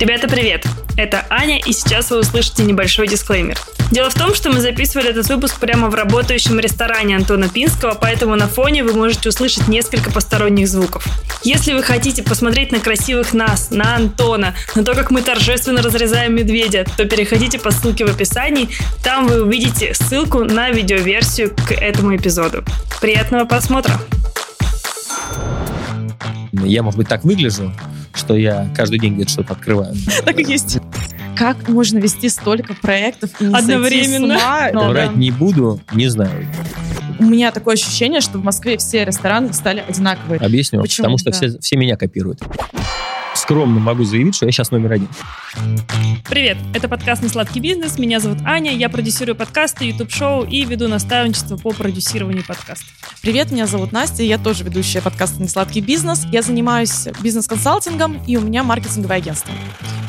Ребята, привет! Это Аня, и сейчас вы услышите небольшой дисклеймер. Дело в том, что мы записывали этот выпуск прямо в работающем ресторане Антона Пинского, поэтому на фоне вы можете услышать несколько посторонних звуков. Если вы хотите посмотреть на красивых нас, на Антона, на то, как мы торжественно разрезаем медведя, то переходите по ссылке в описании, там вы увидите ссылку на видеоверсию к этому эпизоду. Приятного просмотра! Я, может быть, так выгляжу, что я каждый день где-то что-то открываю. Так и есть. Как можно вести столько проектов и не Одновременно? сойти с ума? Но Врать не буду, не знаю. У меня такое ощущение, что в Москве все рестораны стали одинаковые. Объясню. Почему? Потому что Да. все, все меня копируют. Скромно могу заявить, что я сейчас номер один. Привет, это подкаст «Несладкий бизнес», меня зовут Аня, я продюсирую подкасты, YouTube-шоу и веду наставничество по продюсированию подкастов. Привет, меня зовут Настя, я тоже ведущая подкаста «Несладкий бизнес». Я занимаюсь бизнес-консалтингом, и у меня маркетинговое агентство.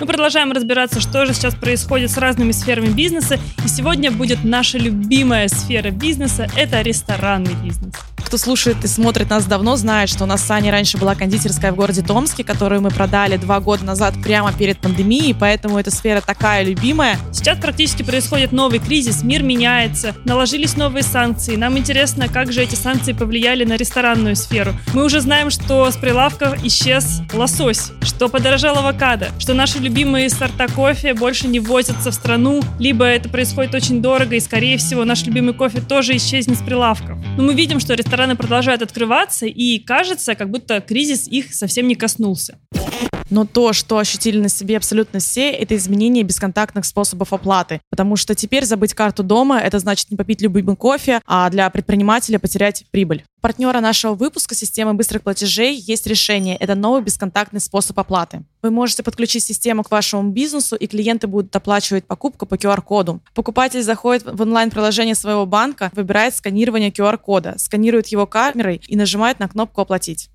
Мы продолжаем разбираться, что же сейчас происходит с разными сферами бизнеса, и сегодня будет наша любимая сфера бизнеса – это ресторанный бизнес. Кто слушает и смотрит нас давно, знает, что у нас с Аней раньше была кондитерская в городе Томске, которую мы продали два года назад прямо перед пандемией, поэтому эта сфера такая любимая. Сейчас практически происходит новый кризис, мир меняется, наложились новые санкции. Нам интересно, как же эти санкции повлияли на ресторанную сферу. Мы уже знаем, что с прилавков исчез лосось, что подорожал авокадо, что наши любимые сорта кофе больше не ввозятся в страну, либо это происходит очень дорого, и, скорее всего, наш любимый кофе тоже исчезнет с прилавков. Но мы видим, что рестораны продолжают открываться, и кажется, как будто кризис их совсем не коснулся. Но то, что ощутили на себе абсолютно все, это изменение бесконтактных способов оплаты. Потому что теперь забыть карту дома — это значит не попить любимый кофе, а для предпринимателя потерять прибыль. У партнера нашего выпуска системы быстрых платежей есть решение. Это новый бесконтактный способ оплаты. Вы можете подключить систему к вашему бизнесу, и клиенты будут оплачивать покупку по QR-коду. Покупатель заходит в онлайн-приложение своего банка, выбирает сканирование QR-кода, сканирует его камерой и нажимает на кнопку «Оплатить».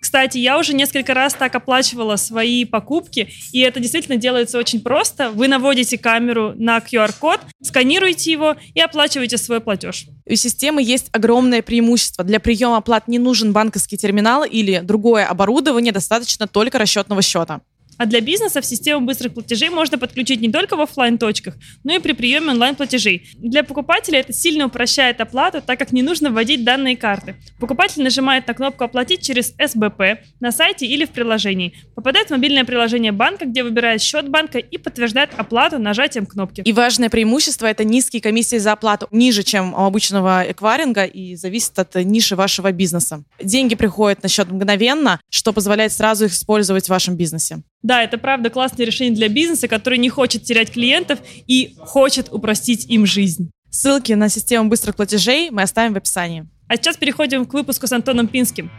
Кстати, я уже несколько раз так оплачивала свои покупки, и это действительно делается очень просто. Вы наводите камеру на QR-код, сканируете его и оплачиваете свой платеж. У системы есть огромное преимущество. Для приема оплат не нужен банковский терминал или другое оборудование, достаточно только расчетного счета. А для бизнеса в систему быстрых платежей можно подключить не только в оффлайн точках но и при приеме онлайн-платежей. Для покупателя это сильно упрощает оплату, так как не нужно вводить данные карты. Покупатель нажимает на кнопку «Оплатить» через СБП на сайте или в приложении. Попадает в мобильное приложение банка, где выбирает счет банка и подтверждает оплату нажатием кнопки. И важное преимущество — это низкие комиссии за оплату, ниже, чем у обычного эквайринга, и зависит от ниши вашего бизнеса. Деньги приходят на счет мгновенно, что позволяет сразу их использовать в вашем бизнесе. Да, это правда классное решение для бизнеса, который не хочет терять клиентов и хочет упростить им жизнь. Ссылки на систему быстрых платежей мы оставим в описании. А сейчас переходим к выпуску с Антоном Пинским.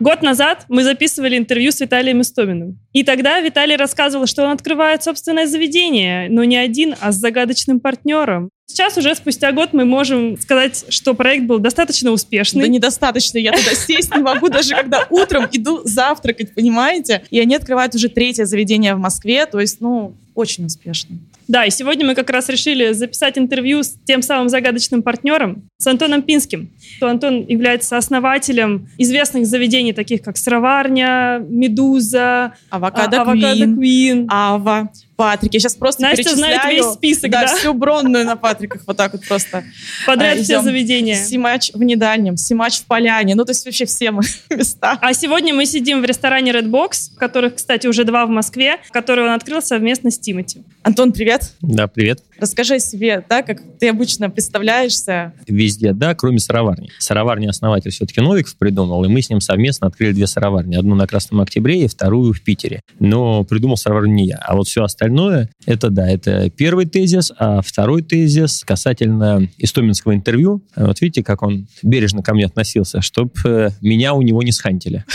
Год назад мы записывали интервью с Виталием Истоминым. И тогда Виталий рассказывал, что он открывает собственное заведение, но не один, а с загадочным партнером. Сейчас уже спустя год мы можем сказать, что проект был достаточно успешный. Да недостаточно, я туда сесть не могу, даже когда утром иду завтракать, понимаете? И они открывают уже третье заведение в Москве, то есть, ну, очень успешно. Да, и сегодня мы как раз решили записать интервью с тем самым загадочным партнером, с Антоном Пинским. То Антон является основателем известных заведений, таких как Сыроварня, Медуза, Авокадо а- Авокадо Queen. Ава, Патрик. Я сейчас просто Настя перечисляю. знает весь список, да? всю бронную на Патриках вот так вот просто. Подряд А, все заведения. Симач в Недальнем, Симач в Поляне. Ну, то есть вообще все мы места. А сегодня мы сидим в ресторане Red Box, которых, кстати, уже два в Москве, который он открыл совместно с Тимати. Антон, привет. Да, привет. Расскажи о себе, да, как ты обычно представляешься. Везде, да, кроме сыроварни. Сыроварни основатель все-таки Новиков придумал, и мы с ним совместно открыли две сыроварни. Одну на Красном Октябре и вторую в Питере. Но придумал сыроварню не я. А вот все остальное, это да, это первый тезис, а второй тезис касательно истоминского интервью. Вот видите, как он бережно ко мне относился, чтобы меня у него не схантили.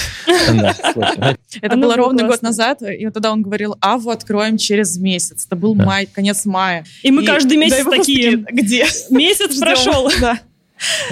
Это А ну, было ровно год назад, и вот тогда он говорил, Аву откроем через месяц. Это был май, конец мая. И мы каждый месяц и такие. Где? Месяц Ждем. прошел. Да.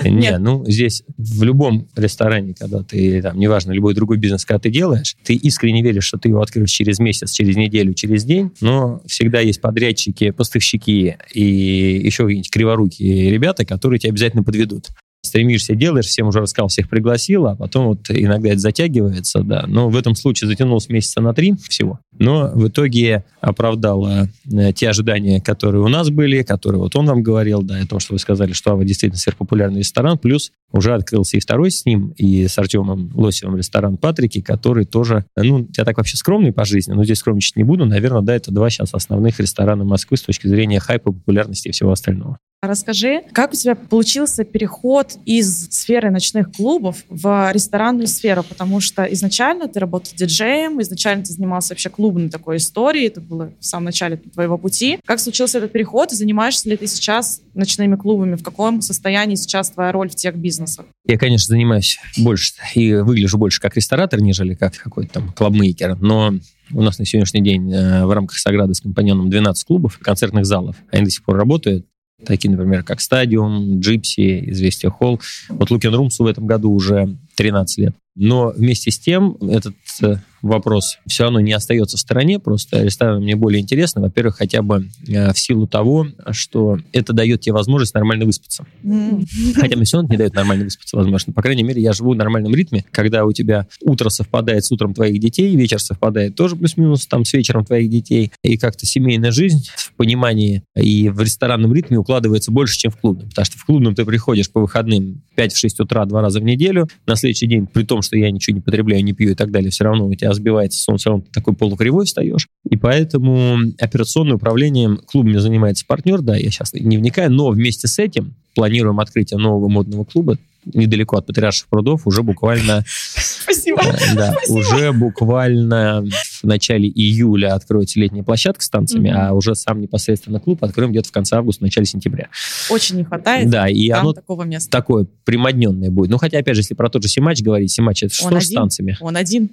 Не, Нет. ну здесь в любом ресторане, когда ты, там, неважно, любой другой бизнес, когда ты делаешь, ты искренне веришь, что ты его откроешь через месяц, через неделю, через день, но всегда есть подрядчики, поставщики и еще какие-нибудь криворукие ребята, которые тебя обязательно подведут. Стремишься, делаешь, всем уже рассказал, всех пригласил, а потом вот иногда это затягивается, да. Но в этом случае затянулось месяца на три всего. Но в итоге оправдала э, те ожидания, которые у нас были, которые вот он вам говорил, да, о том, что вы сказали, что Ава действительно сверхпопулярный ресторан, плюс уже открылся и второй с ним, и с Артемом Лосевым ресторан Патрики, который тоже, ну, я так вообще скромный по жизни, но здесь скромничать не буду, наверное, да, это два сейчас основных ресторана Москвы с точки зрения хайпа, популярности и всего остального. Расскажи, как у тебя получился переход из сферы ночных клубов в ресторанную сферу? Потому что изначально ты работал диджеем, изначально ты занимался вообще клубной такой историей, это было в самом начале твоего пути. Как случился этот переход занимаешься ли ты сейчас ночными клубами? В каком состоянии сейчас твоя роль в тех бизнесах? Я, конечно, занимаюсь больше и выгляжу больше как ресторатор, нежели как какой-то там клабмейкер, но у нас на сегодняшний день э, в рамках Саграды с компаньоном 12 клубов, концертных залов. Они до сих пор работают такие, например, как Стадиум, Джипси, Известия Холл. Вот Лукин Румсу в этом году уже 13 лет. Но вместе с тем этот э, вопрос все равно не остается в стороне, просто рестораны мне более интересны, во-первых, хотя бы э, в силу того, что это дает тебе возможность нормально выспаться. Mm. Хотя мне все равно не дает нормально выспаться, возможно. По крайней мере, я живу в нормальном ритме, когда у тебя утро совпадает с утром твоих детей, вечер совпадает тоже плюс-минус там с вечером твоих детей, и как-то семейная жизнь в понимании и в ресторанном ритме укладывается больше, чем в клубном, потому что в клубном ты приходишь по выходным 5-6 утра два раза в неделю, на следующий день, при том, что я ничего не потребляю, не пью и так далее, все равно у тебя сбивается сон, все равно такой полукривой встаешь. И поэтому операционным управлением клубами занимается партнер, да, я сейчас не вникаю, но вместе с этим планируем открытие нового модного клуба недалеко от Патриарших прудов, уже буквально... Спасибо. Э, да, Спасибо. уже буквально в начале июля откроется летняя площадка с танцами, mm-hmm. а уже сам непосредственно клуб откроем где-то в конце августа, начале сентября. Очень не хватает. Да, и там оно такого места. такое примодненное будет. Ну, хотя, опять же, если про тот же Симач говорить, Симач это что Он с танцами? Он один.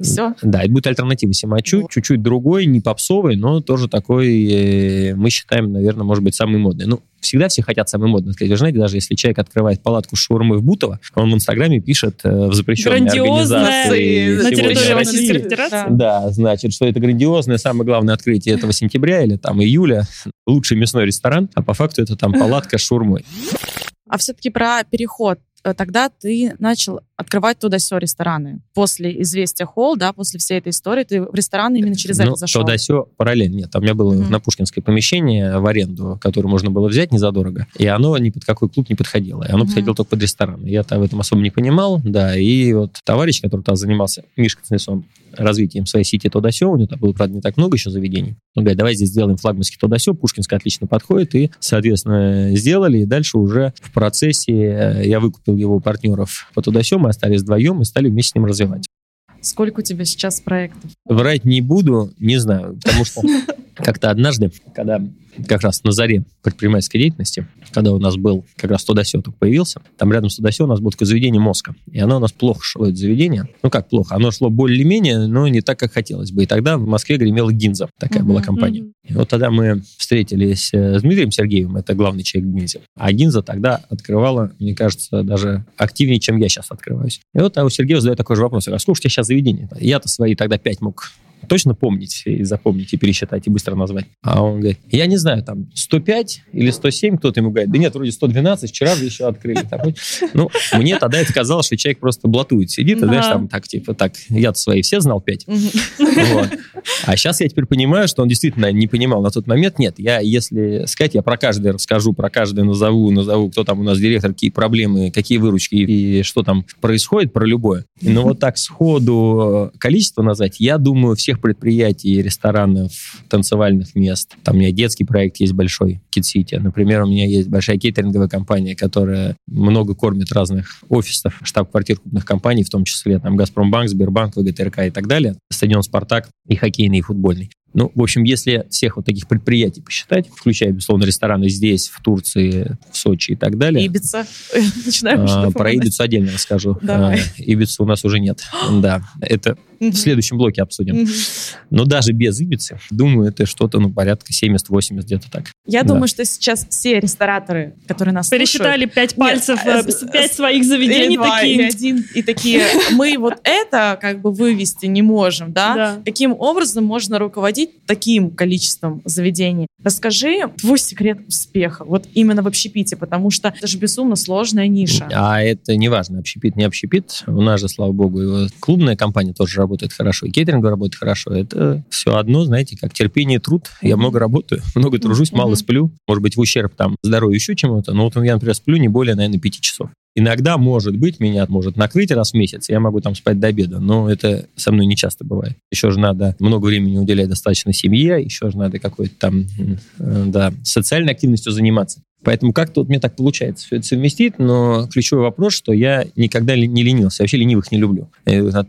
Все. Да, это будет альтернатива Симачу, Вот. чуть-чуть другой, не попсовый, но тоже такой, э, мы считаем, наверное, может быть, самый модный. Ну, всегда все хотят самый модный. Вы знаете, даже если человек открывает палатку с шаурмой в Бутово, он в Инстаграме пишет э, в запрещенной организации на территории России. Федерации. Да, значит, что это грандиозное, самое главное открытие этого сентября или там июля, лучший мясной ресторан, а по факту это там палатка с шаурмой. А все-таки про переход. Э, Тогда ты начал открывать туда все рестораны. После известия Холл, да, после всей этой истории, ты в рестораны именно через ну, это зашел. то да сё параллельно. Нет, там у меня было Мгм. на Пушкинское помещение в аренду, которое можно было взять незадорого, и оно ни под какой клуб не подходило. И оно Мгм. подходило только под ресторан. Я-то в этом особо не понимал, да, и вот товарищ, который там занимался, Мишка Цнесом, развитием своей сети то да сё, у него там было, правда, не так много еще заведений. Он говорит, давай здесь сделаем флагманский то да сё, Пушкинское отлично подходит, и, соответственно, сделали, и дальше уже в процессе э, я выкупил его партнеров по то да сё, мы остались вдвоем и стали вместе с ним развивать. Сколько у тебя сейчас проектов? Врать не буду, не знаю, потому что как-то однажды, когда как раз на заре предпринимательской деятельности, когда у нас был как раз Тодосё только появился, там рядом с Тодосё у нас было такое заведение Моска, и оно у нас плохо шло, это заведение. Ну как плохо? Оно шло более-менее, но не так, как хотелось бы. И тогда в Москве гремела Гинза, такая Мгм, была компания. И вот тогда мы встретились э, с Дмитрием Сергеевым, это главный человек в Гинзе. А Гинза тогда открывала, мне кажется, даже активнее, чем я сейчас открываюсь. И вот а у Сергея задает такой же вопрос. А сколько у тебя сейчас заведений? Я-то свои тогда пять мог точно помнить и запомнить, и пересчитать, и быстро назвать. А он говорит, я не знаю, там 105 или 107, кто-то ему говорит, да нет, вроде 112, вчера же еще открыли. Ну, мне тогда это казалось, что человек просто блатует, сидит, и, знаешь, там так, типа, так, я-то свои все знал 5. Мгм. Вот. А сейчас я теперь понимаю, что он действительно не понимал на тот момент. Нет, я, если сказать, я про каждый расскажу, про каждый назову, назову, кто там у нас директор, какие проблемы, какие выручки и, что там происходит, про любое. Но вот так сходу количество назвать, я думаю, всех предприятий, ресторанов, танцевальных мест. Там у меня детский проект есть большой, Kid City. Например, у меня есть большая кейтеринговая компания, которая много кормит разных офисов, штаб-квартир крупных компаний, в том числе там Газпромбанк, Сбербанк, ВГТРК и так далее. Стадион Спартак и хоккейный, и футбольный. Ну, в общем, если всех вот таких предприятий посчитать, включая, безусловно, рестораны здесь, в Турции, в Сочи и так далее, Ибица. Начинаем а, про. Ибицу отдельно расскажу. Давай. А, Ибицу у нас уже нет. Да, это в следующем блоке обсудим. Но даже без Ибицы, думаю, это что-то, ну, порядка 70-80 где-то так. Я Да. думаю, что сейчас все рестораторы, которые нас Пересчитали пять Нет, пальцев, э, э, с- пять своих слушают, заведений или такие. один, и такие, мы вот это как бы вывести не можем, да? Да. Каким образом можно руководить таким количеством заведений? Расскажи твой секрет успеха, вот именно в общепите, потому что это же безумно сложная ниша. А это не важно, общепит, не общепит. У нас же, слава богу, и клубная компания тоже работает хорошо, и кейтеринг работает хорошо. Это все одно, знаете, как терпение и труд. Я много работаю, много тружусь, мало сплю. Может быть, в ущерб там здоровью еще чему-то, но вот я, например, сплю не более, наверное, пяти часов. Иногда, может быть, меня может накрыть раз в месяц, я могу там спать до обеда, но это со мной не часто бывает. Еще же надо много времени уделять достаточно семье, еще же надо какой-то там, э, да, социальной активностью заниматься. Поэтому как-то вот мне так получается все это совместить, но ключевой вопрос, что я никогда не ленился, вообще ленивых не люблю.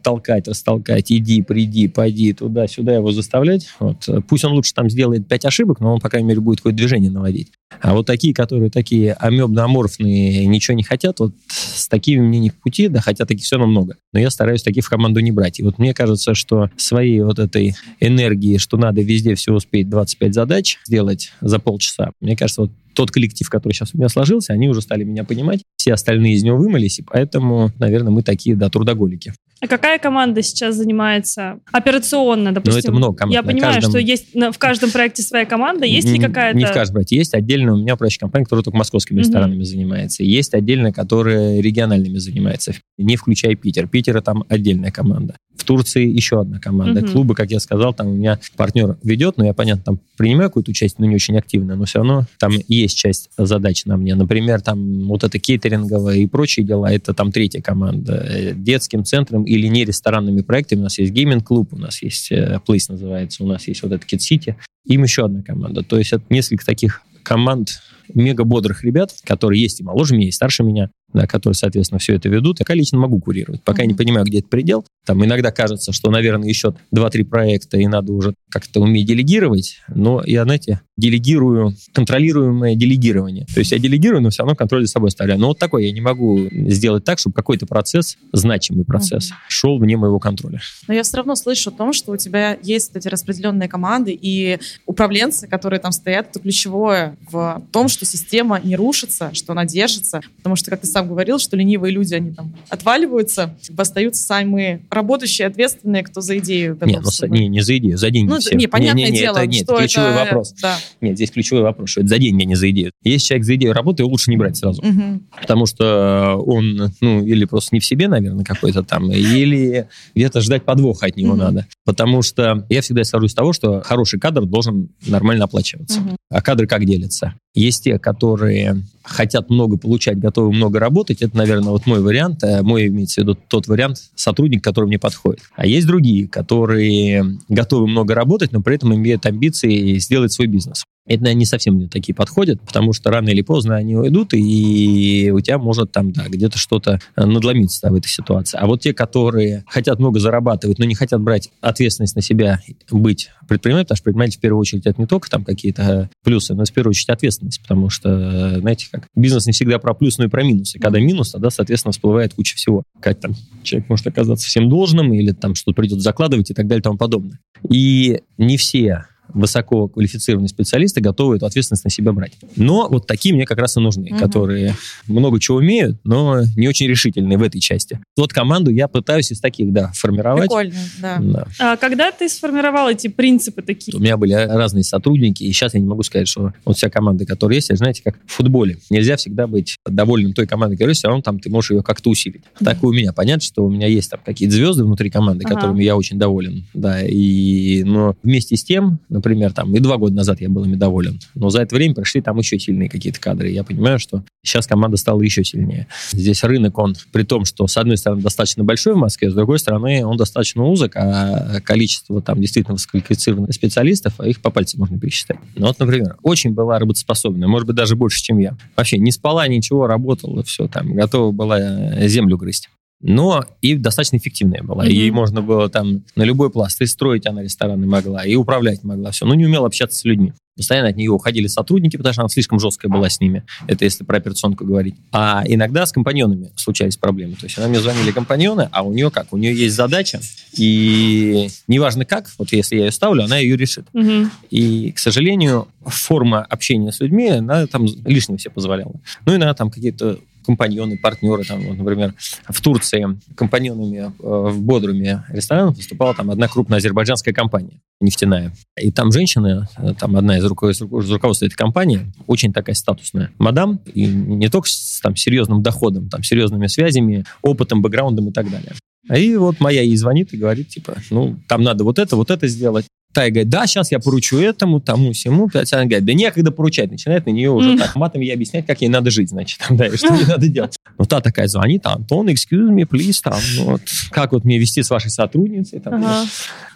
Толкать, растолкать, иди, приди, пойди, туда-сюда его заставлять. Вот. Пусть он лучше там сделает пять ошибок, но он, по крайней мере, будет какое-то движение наводить. А вот такие, которые такие амебно-аморфные, ничего не хотят, вот с такими мне не в пути, да, хотя таких все равно много. Но я стараюсь таких в команду не брать. И вот мне кажется, что своей вот этой энергии, что надо везде все успеть, 25 задач сделать за полчаса, мне кажется, вот тот коллектив, который сейчас у меня сложился, они уже стали меня понимать. Все остальные из него вымылись, и поэтому, наверное, мы такие, да, трудоголики. А какая команда сейчас занимается операционно, допустим? Ну, это много команд. Я На понимаю, каждом- что есть в каждом проекте своя команда. Есть ли Не- какая-то... Не в каждом проекте. Есть отдельно у меня управляющая компания, которая только московскими ресторанами занимается. Есть отдельно, которая региональными занимается, не включая Питер. Питера там отдельная команда. В Турции еще одна команда. Мгм. Клубы, как я сказал, там у меня партнер ведет, но я, понятно, там принимаю какую-то участие, но не очень активно, но все равно там есть часть задач на мне. Например, там вот это кейтеринговое и прочие дела, это там третья команда. Э, Детским центром или не ресторанными проектами. У нас есть гейминг-клуб, у нас есть э, Place называется, у нас есть вот это Kid City, им еще одна команда. То есть это несколько таких команд мега бодрых ребят, которые есть и моложе меня, и старше меня, да, которые, соответственно, все это ведут. Я лично могу курировать. Пока я не понимаю, где это предел. Там иногда кажется, что, наверное, еще 2-3 проекта, и надо уже как-то уметь делегировать. Но я, знаете, делегирую контролируемое делегирование. То есть я делегирую, но все равно контроль за собой оставляю. Но вот такой я не могу сделать так, чтобы какой-то процесс, значимый процесс, шел вне моего контроля. Но я все равно слышу о том, что у тебя есть эти распределенные команды и управленцы, которые там стоят. Это ключевое в том, что система не рушится, что она держится. Потому что, как ты сам говорил, что ленивые люди, они там отваливаются, остаются самые работающие, ответственные, кто за идею готов Не, ну, с с- не, не за идею, за деньги Ну, все. не, понятное не, не, дело, это, нет, что ключевой это... вопрос. Да. Нет, здесь ключевой вопрос, что это за деньги, а не за идею. Если человек за идею работает, его лучше не брать сразу. Мгм. Потому что он, ну, или просто не в себе, наверное, какой-то там, или где-то ждать подвоха от него Мгм. надо. Потому что я всегда исхожу из того, что хороший кадр должен нормально оплачиваться. Мгм. А кадры как делятся? Есть те, которые хотят много получать, готовы много работать. Это, наверное, вот мой вариант. э, Мой имеется в виду тот вариант сотрудник, который мне подходит. А есть другие, которые готовы много работать, но при этом имеют амбиции сделать свой бизнес. Это, наверное, не совсем мне такие подходят, потому что рано или поздно они уйдут, и у тебя может там, да, где-то что-то э, надломиться да, в этой ситуации. А вот те, которые хотят много зарабатывать, но не хотят брать ответственность на себя, быть предпринимателем, потому что предприниматель в первую очередь это не только там какие-то э, плюсы, но в первую очередь ответственность, потому что, э, знаете, как бизнес не всегда про плюс, но и про минусы. Когда минус, тогда, соответственно, всплывает куча всего. Как там человек может оказаться всем должным, или там что-то придется закладывать и так далее и тому подобное. И не все высоко квалифицированные специалисты готовы эту ответственность на себя брать. Но вот такие мне как раз и нужны, Мгм. которые много чего умеют, но не очень решительные в этой части. Вот команду я пытаюсь из таких, да, формировать. Прикольно, да. Да. А когда ты сформировал эти принципы такие? У меня были разные сотрудники, и сейчас я не могу сказать, что вот вся команда, которая есть, это, знаете, как в футболе. Нельзя всегда быть довольным той командой, которая есть, все равно там ты можешь ее как-то усилить. Так и у меня. Понятно, что у меня есть там какие-то звезды внутри команды, Ага. которыми я очень доволен. Да, и, но вместе с тем, например, там и два года назад я был ими доволен, но за это время пришли там еще сильные какие-то кадры. Я понимаю, что сейчас команда стала еще сильнее. Здесь рынок, он при том, что с одной стороны достаточно большой в Москве, с другой стороны он достаточно узок, а количество там действительно высококвалифицированных специалистов, а их по пальцам можно пересчитать. Ну вот, например, очень была работоспособная, может быть, даже больше, чем я. Вообще не спала, ничего, работала, все там, готова была э, землю грызть. Но и достаточно эффективная была. Мгм. Ей можно было там на любой пласт и строить она рестораны могла, и управлять могла, все. Но не умела общаться с людьми. Постоянно от нее уходили сотрудники, потому что она слишком жесткая была с ними. Это если про операционку говорить. А иногда с компаньонами случались проблемы. То есть она мне звонили компаньоны, а у нее как? У нее есть задача, и неважно как, вот если я ее ставлю, она ее решит. Угу. И, к сожалению, форма общения с людьми, она там лишнего себе позволяла. Ну, иногда там какие-то компаньоны, партнеры, там, вот, например, в Турции компаньонами э, в Бодруме ресторанов выступала там одна крупная азербайджанская компания нефтяная. И там женщина, э, там одна из, руко- из руководства этой компании, очень такая статусная мадам, и не только с там, серьезным доходом, там, серьезными связями, опытом, бэкграундом и так далее. И вот моя ей звонит и говорит, типа, ну, там надо вот это, вот это сделать. Та и говорит, да, сейчас я поручу этому, тому, всему. Татьяна говорит, да некогда поручать. Начинает на нее уже Мгм. так матом ей объяснять, как ей надо жить, значит, там, да, и что ей надо делать. Ну, та такая звонит, Антон, excuse me, please, там, ну, вот, как вот мне вести с вашей сотрудницей, там, Ага.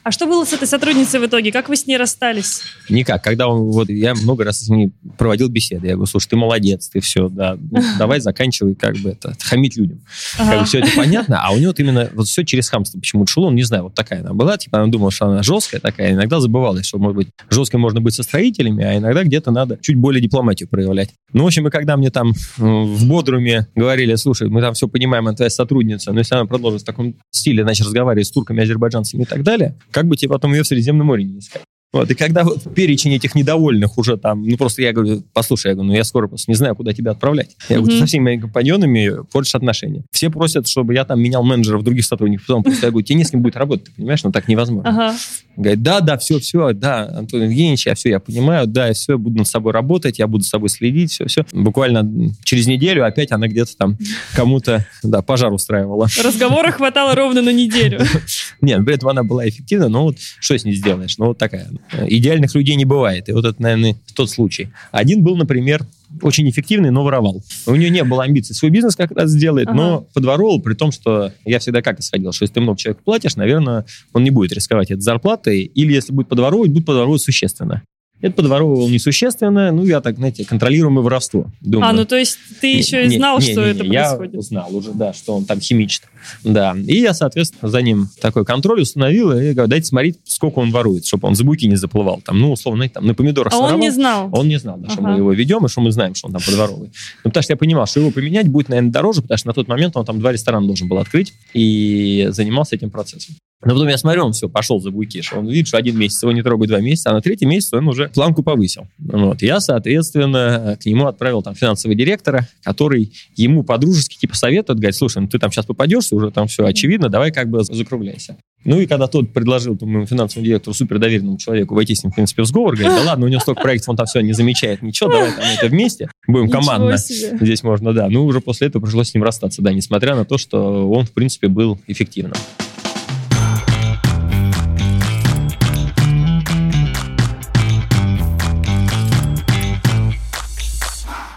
А что было с этой сотрудницей в итоге? Как вы с ней расстались? Никак. Когда он, вот, я много раз с ней проводил беседы. Я говорю, слушай, ты молодец, ты все, да, ну, давай заканчивай как бы это, хамить людям. Как бы Ага. все это понятно, а у него вот именно вот все через хамство почему-то шло, он не знаю, вот такая она была, типа она думала, что она жесткая такая, иногда забывалась, что, может быть, жесткой можно быть со строителями, а иногда где-то надо чуть более дипломатию проявлять. Ну, в общем, и когда мне там в Бодруме говорили, слушай, мы там все понимаем, она твоя сотрудница, но если она продолжит в таком стиле, значит, разговаривать с турками, азербайджанцами и так далее, как бы тебе потом ее в Средиземном море не искать. Вот, и когда вот перечень этих недовольных уже там, ну просто я говорю, послушай, я говорю, ну я скоро просто не знаю, куда тебя отправлять. Я говорю, ты Мгм. со всеми моими компаньонами портишь отношения. Все просят, чтобы я там менял менеджеров других сотрудников. Потом просто я говорю, тебе не с кем будет работать, ты понимаешь, ну так невозможно. Ага. Говорит, да, да, все, все, да, Антон Евгеньевич, я все, я понимаю, да, я все, буду над собой работать, я буду с собой следить, все, все. Буквально через неделю опять она где-то там кому-то, да, пожар устраивала. Разговора хватало ровно на неделю. Нет, при этом она была эффективна, но вот что с ней сделаешь? Ну, вот такая. Идеальных людей не бывает. И вот это, наверное, тот случай. Один был, например, очень эффективный, но воровал. У нее не было амбиций свой бизнес как раз сделать, Ага. но подворовал, при том, что я всегда как исходил, что если ты много человек платишь, наверное, он не будет рисковать этой зарплатой, или если будет подворовывать, будет подворовывать существенно. Это подворовывал несущественно, ну, я так, знаете, контролируемое воровство. Думаю. А, ну то есть ты Не- еще и не- знал, не- что не- это не, я происходит. знал уже, да, что он там химичит. Да. И я, соответственно, за ним такой контроль установил, и говорю, дайте смотреть, сколько он ворует, чтобы он за буки не заплывал. Там, ну, условно, знаете, там на помидорах А он своровал. не знал. Он не знал, да, что Ага. мы его ведем, и что мы знаем, что он там подворовывает. Ну, потому что я понимал, что его поменять будет, наверное, дороже, потому что на тот момент он там два ресторана должен был открыть и занимался этим процессом. Но потом я смотрю, он все, пошел за буйки, что он видит, что один месяц его не трогают два месяца, а на третий месяц он уже планку повысил. Вот. Я, соответственно, к нему отправил там финансового директора, который ему по-дружески типа советует, говорит, слушай, ну ты там сейчас попадешься, уже там все очевидно, давай как бы закругляйся. Ну и когда тот предложил там, моему финансовому директору, супер доверенному человеку, войти с ним, в принципе, в сговор, говорит, да ладно, у него столько проектов, он там все не замечает, ничего, давай там это вместе, будем командно. Здесь можно, да. Ну, уже после этого пришлось с ним расстаться, да, несмотря на то, что он, в принципе, был эффективным.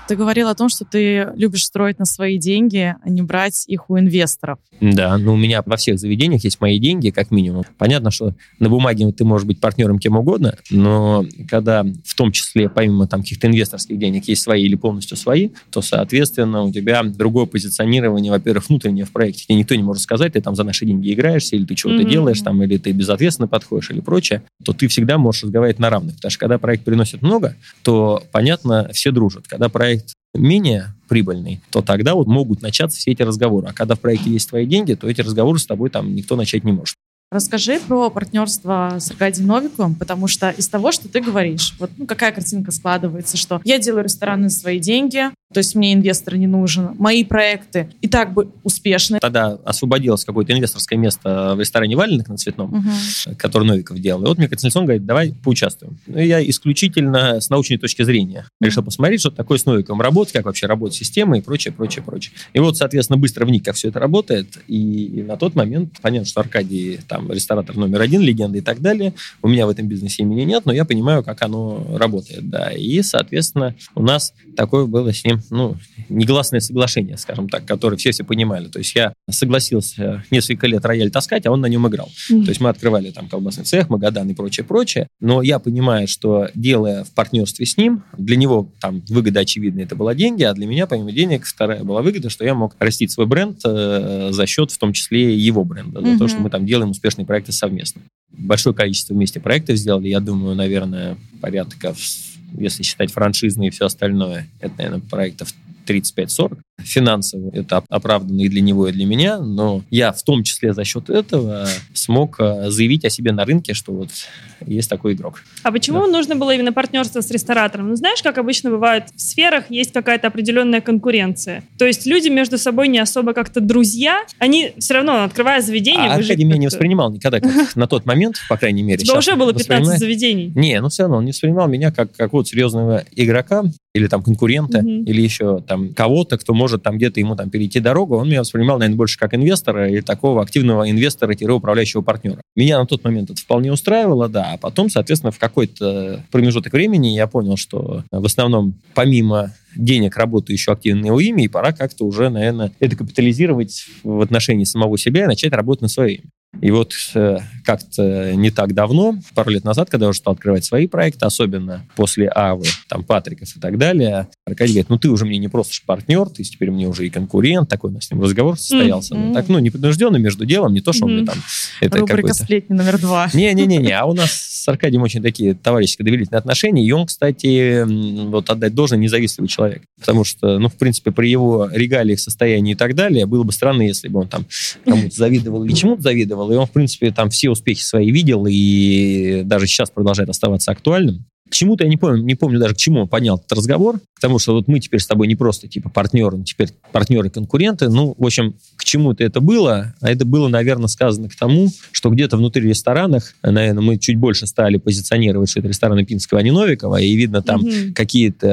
Ты говорил о том, что ты любишь строить на свои деньги, а не брать их у инвесторов. Да, ну у меня во всех заведениях есть мои деньги, как минимум. Понятно, что на бумаге ты можешь быть партнером кем угодно, но когда в том числе, помимо там каких-то инвесторских денег, есть свои или полностью свои, то, соответственно, у тебя другое позиционирование, во-первых, внутреннее в проекте. Тебе никто не может сказать, ты там за наши деньги играешься, или ты чего-то Мгм. делаешь, там, или ты безответственно подходишь, или прочее, то ты всегда можешь разговаривать на равных. Потому что когда проект приносит много, то, понятно, все дружат. Когда проект менее прибыльный, то тогда вот могут начаться все эти разговоры. А когда в проекте есть твои деньги, то эти разговоры с тобой там никто начать не может. Расскажи про партнерство с Аркадием Новиковым, потому что из того, что ты говоришь, вот ну, какая картинка складывается, что я делаю рестораны за свои деньги, то есть мне инвестор не нужен, мои проекты и так бы успешны. Тогда освободилось какое-то инвесторское место в ресторане Валенок на Цветном, Мгм. который Новиков делал. И вот мне Конституцион говорит, давай поучаствуем. Ну, я исключительно с научной точки зрения решил посмотреть, что такое с Новиковым работать, как вообще работает система и прочее, прочее, прочее. И вот, соответственно, быстро вник, как все это работает. И на тот момент понятно, что Аркадий там ресторатор номер один, легенда и так далее. У меня в этом бизнесе имени нет, но я понимаю, как оно работает, да. И, соответственно, у нас такое было с ним, ну, негласное соглашение, скажем так, которое все все понимали. То есть я согласился несколько лет рояль таскать, а он на нем играл. То есть мы открывали там колбасный цех, Магадан и прочее, прочее. Но я понимаю, что делая в партнерстве с ним, для него там выгода очевидная, это была деньги, а для меня, помимо денег, вторая была выгода, что я мог растить свой бренд э, за счет, в том числе, его бренда, за то, что мы там делаем успешные проекты совместно. Большое количество вместе проектов сделали, я думаю, наверное, порядка в если считать франшизные и все остальное, это, наверное, проектов 35-40. Финансово это оправданно и для него, и для меня, но я в том числе за счет этого смог э, заявить о себе на рынке, что вот есть такой игрок. А почему да. нужно было именно партнерство с ресторатором? Ну, знаешь, как обычно бывает в сферах, есть какая-то определенная конкуренция. То есть люди между собой не особо как-то друзья, они все равно, открывая заведение... А Аркадий меня не воспринимал никогда как на тот момент, по крайней мере. У тебя уже было 15 заведений. Не, ну все равно он не воспринимал меня как какого-то серьезного игрока или там конкурента, или еще там кого-то, кто может там где-то ему там перейти дорогу. Он меня воспринимал, наверное, больше как инвестора или такого активного инвестора-управляющего партнера. Меня на тот момент это вполне устраивало, да. А потом, соответственно, в какой-то промежуток времени я понял, что в основном помимо денег работаю еще активно на его имя, и пора как-то уже, наверное, это капитализировать в отношении самого себя и начать работать на свое имя. И вот э, как-то не так давно, пару лет назад, когда я уже стал открывать свои проекты, особенно после Авы, там, Патриков и так далее, Аркадий говорит, ну ты уже мне не просто партнер, ты теперь мне уже и конкурент, такой у нас с ним разговор состоялся. Mm-hmm. Ну, так, ну, непринужденно между делом, не то, что mm-hmm. он мне там... Это Рубрика сплетни номер два. Не-не-не, а у нас с Аркадием очень такие товарищеские доверительные отношения, и он, кстати, вот отдать должное, независимый человек. Потому что, ну, в принципе, при его регалиях, состоянии и так далее, было бы странно, если бы он там кому-то завидовал или чему-то завидовал, и он, в принципе, там все успехи свои видел и даже сейчас продолжает оставаться актуальным. К чему-то я не помню, не помню даже, к чему он поднял этот разговор, потому что вот мы теперь с тобой не просто типа партнеры, теперь партнеры-конкуренты. Ну, в общем, к чему-то это было, а это было, наверное, сказано к тому, что где-то внутри ресторанах, наверное, мы чуть больше стали позиционировать, что это рестораны Пинского, а не Новикова, и видно там mm-hmm. какие-то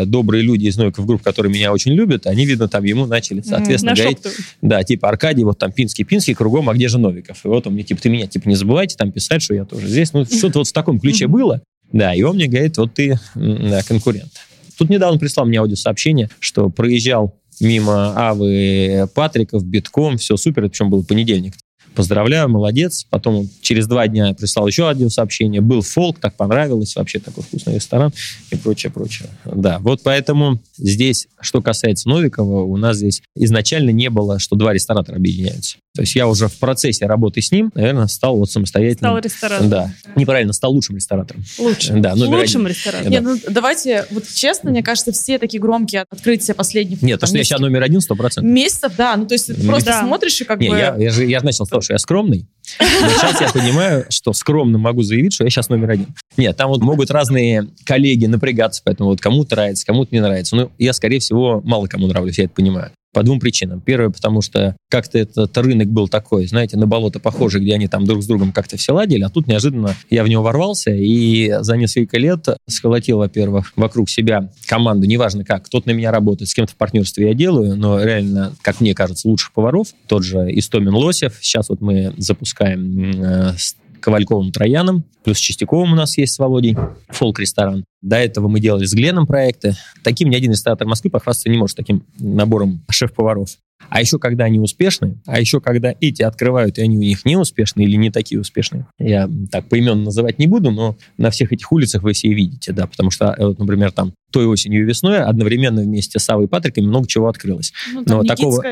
э, добрые люди из Новиков групп, которые меня очень любят, они, видно, там ему начали, соответственно, mm-hmm. говорить, да, типа, Аркадий, вот там Пинский, Пинский, кругом, а где же Новиков? И вот он мне, типа, ты меня, типа, не забывайте там писать, что я тоже здесь. Ну, что-то вот в таком ключе mm-hmm. было. Да, и он мне говорит, вот ты да, конкурент. Тут недавно прислал мне аудиосообщение, что проезжал мимо Авы Патриков, битком, все супер, это причем был понедельник. Поздравляю, молодец. Потом через два дня прислал еще один сообщение. Был фолк, так понравилось, вообще такой вкусный ресторан и прочее, прочее. Да, вот поэтому здесь, что касается Новикова, у нас здесь изначально не было, что два ресторатора объединяются. То есть я уже в процессе работы с ним, наверное, стал вот самостоятельным. Стал ресторатором. Да. Неправильно, стал лучшим ресторатором. Лучшим. Да, лучшим один. ресторатором. Нет, ну давайте, вот честно, мне кажется, все такие громкие открытия последних... Нет, то, что я сейчас номер один, сто процентов. Месяцев, да. Ну, то есть ты просто да. смотришь и как Не, бы... Я, я, же, я начал с того, что я скромный. Но сейчас я понимаю, что скромно могу заявить, что я сейчас номер один. Нет, там вот могут разные коллеги напрягаться, поэтому вот кому-то нравится, кому-то не нравится. Но я, скорее всего, мало кому нравлюсь, я это понимаю. По двум причинам. Первое, потому что как-то этот рынок был такой, знаете, на болото похожий, где они там друг с другом как-то все ладили, а тут неожиданно я в него ворвался и за несколько лет сколотил, во-первых, вокруг себя команду, неважно как, кто-то на меня работает, с кем-то в партнерстве я делаю, но реально, как мне кажется, лучших поваров, тот же Истомин Лосев, сейчас вот мы запускаем э, Ковальковым Трояном, плюс Чистяковым у нас есть с Володей, фолк-ресторан. До этого мы делали с Гленом проекты. Таким ни один ресторатор Москвы похвастаться не может, таким набором шеф-поваров. А еще когда они успешны, а еще когда эти открывают, и они у них не успешные или не такие успешные. Я так поименно называть не буду, но на всех этих улицах вы все видите, да, потому что, э, вот, например, там той осенью и весной одновременно вместе с Авой и Патриком много чего открылось. Ну, но такого,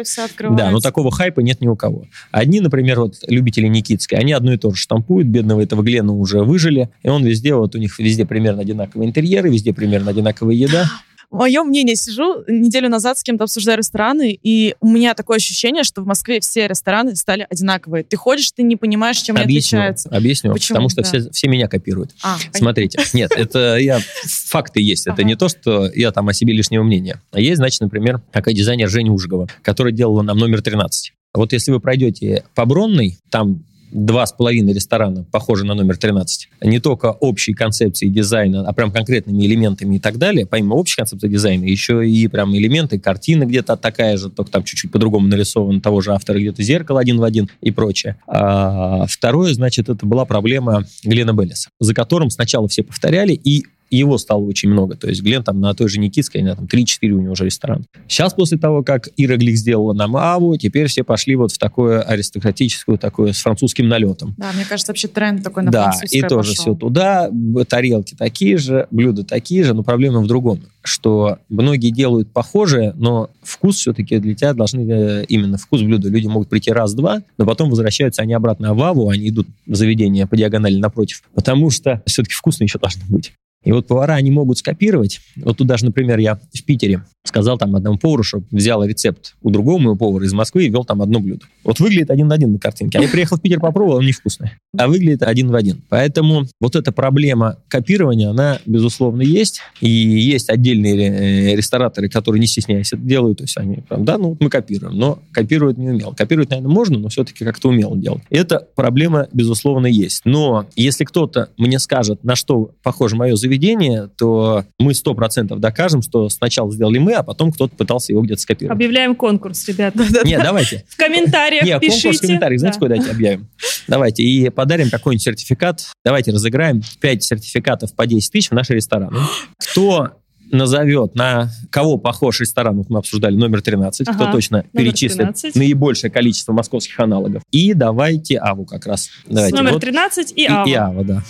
да, но такого хайпа нет ни у кого. Одни, например, вот любители Никитской, они одно и то же штампуют, бедного этого Глена уже выжили, и он везде, вот у них везде примерно одинаковые интерьеры, везде примерно одинаковая еда. мое мнение, сижу неделю назад с кем-то обсуждаю рестораны, и у меня такое ощущение, что в Москве все рестораны стали одинаковые. Ты ходишь, ты не понимаешь, чем объясню, они отличаются. Объясню, Почему? потому что да. все, все меня копируют. А, Смотрите, нет, это я факты есть. Это не то, что я там о себе лишнего мнения. А есть, значит, например, такая дизайнер Женя Ужгова, которая делала нам номер 13. Вот если вы пройдете по Бронной, там два с половиной ресторана похожи на номер 13. Не только общей концепции дизайна, а прям конкретными элементами и так далее. Помимо общей концепции дизайна, еще и прям элементы, картина где-то такая же, только там чуть-чуть по-другому нарисован того же автора, где-то зеркало один в один и прочее. А второе, значит, это была проблема Глена Беллиса, за которым сначала все повторяли, и его стало очень много. То есть Глен там на той же Никитской, на там 3-4 у него уже ресторан. Сейчас после того, как Ира Глик сделала нам Аву, теперь все пошли вот в такое аристократическую, такое с французским налетом. Да, мне кажется, вообще тренд такой на Да, и тоже пошел. все туда, тарелки такие же, блюда такие же, но проблема в другом, что многие делают похожее, но вкус все-таки для тебя должны э, именно вкус блюда. Люди могут прийти раз-два, но потом возвращаются они обратно в Аву, они идут в заведение по диагонали напротив, потому что все-таки вкусно еще должно быть. И вот повара они могут скопировать. Вот тут даже, например, я в Питере сказал там одному повару, что взял рецепт у другого моего повара из Москвы и вел там одно блюдо. Вот выглядит один на один на картинке. А я приехал в Питер, попробовал, он невкусный. А выглядит один в один. Поэтому вот эта проблема копирования, она, безусловно, есть. И есть отдельные э, рестораторы, которые, не стесняясь, это делают. То есть они, прям, да, ну мы копируем. Но копировать не умел. Копировать, наверное, можно, но все-таки как-то умело делать. Это проблема, безусловно, есть. Но если кто-то мне скажет, на что похоже мое заведение, то мы сто процентов докажем, что сначала сделали мы, а потом кто-то пытался его где-то скопировать. Объявляем конкурс, ребят. Нет, давайте. В комментариях Нет, пишите. конкурс в комментариях, знаете, Да. куда давайте объявим? Давайте, и подарим какой-нибудь сертификат. Давайте разыграем 5 сертификатов по 10 тысяч в наш ресторан. Кто назовет, на кого похож ресторан, вот мы обсуждали, номер 13, кто Ага, точно номер перечислит 13. наибольшее количество московских аналогов. И давайте Аву как раз. Давайте, Номер вот. 13 и И, Ава. и Ава, да.